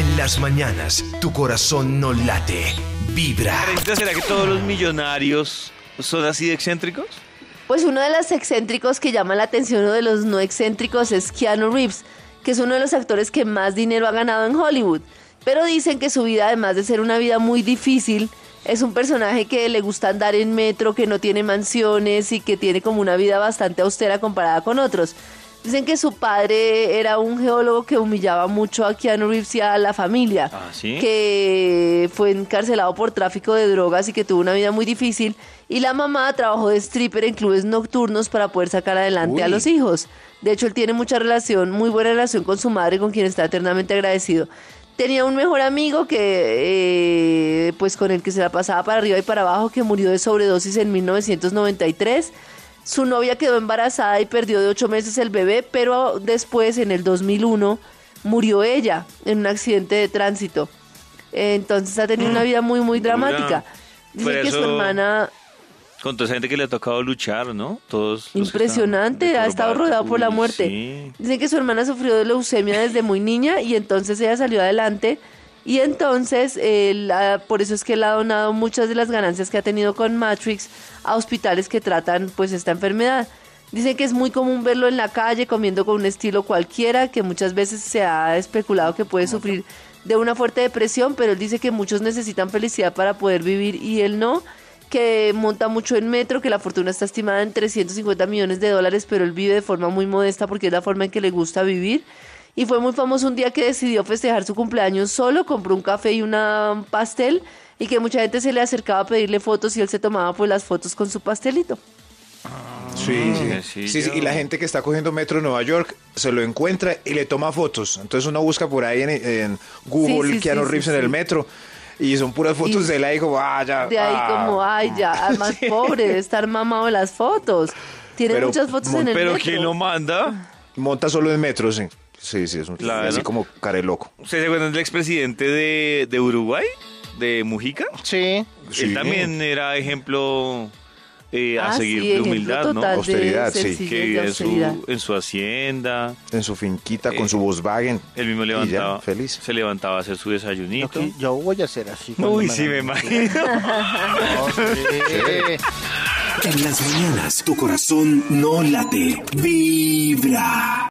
En las mañanas, tu corazón no late, vibra. ¿será que todos los millonarios son así de excéntricos? Pues uno de los excéntricos que llama la atención, uno de los no excéntricos es Keanu Reeves, que es uno de los actores que más dinero ha ganado en Hollywood. Pero dicen que su vida, además de ser una vida muy difícil, es un personaje que le gusta andar en metro, que no tiene mansiones y que tiene como una vida bastante austera comparada con otros. Dicen que su padre era un geólogo que humillaba mucho a Keanu Reeves y a la familia. Ah, ¿sí? Que fue encarcelado por tráfico de drogas y que tuvo una vida muy difícil. Y la mamá trabajó de stripper en clubes nocturnos para poder sacar adelante a los hijos. De hecho, él tiene mucha relación, muy buena relación con su madre, con quien está eternamente agradecido. Tenía un mejor amigo que, eh, pues con el que se la pasaba para arriba y para abajo, que murió de sobredosis en 1993. Su novia quedó embarazada y perdió de ocho meses el bebé, pero después, en el 2001, murió ella en un accidente de tránsito. Entonces ha tenido una vida muy, muy dramática. Dice que su hermana, Con toda esa gente que le ha tocado luchar, ¿no? Todos. impresionante, ha estado corbata. rodeado por la Uy, muerte. sí. Dicen que su hermana sufrió de leucemia desde muy niña y entonces ella salió adelante. Y entonces, él, ah, por eso es que él ha donado muchas de las ganancias que ha tenido con Matrix a hospitales que tratan pues esta enfermedad. Dicen que es muy común verlo en la calle comiendo con un estilo cualquiera, que muchas veces se ha especulado que puede sufrir de una fuerte depresión, pero él dice que muchos necesitan felicidad para poder vivir y él no, que monta mucho en metro, que la fortuna está estimada en 350 millones de dólares, pero él vive de forma muy modesta porque es la forma en que le gusta vivir. Y fue muy famoso un día que decidió festejar su cumpleaños solo, compró un café y una un pastel y que mucha gente se le acercaba a pedirle fotos y él se tomaba pues las fotos con su pastelito. Sí, sí. sí, Sí, Y la gente que está cogiendo metro en Nueva York se lo encuentra y le toma fotos. Entonces uno busca por ahí en, en Google Sí, sí, Keanu sí, sí, Reeves en sí. el metro y son puras fotos Y de él ahí como, ah, ya. De ahí ah. como, ay ya, además pobre, de estar mamado en las fotos. Tiene Pero muchas fotos en el Pero metro. ¿quién lo manda? Monta solo en metro, sí. Sí, sí, es un Claro. así como care loco. ¿Ustedes se acuerdan del expresidente de, de Uruguay? ¿De Mujica? Sí. Sí. Él también era ejemplo eh, a Ah, seguir sí, de humildad, ¿no? de Austeridad, sí. Que vivía en su, en su hacienda. En su finquita con Eh, su Volkswagen. Él mismo Y ya, levantaba, feliz. se levantaba a hacer su desayunito. yo voy a hacer así. Uy, sí, me imagino. No, sí. En las mañanas, tu corazón no late, vibra.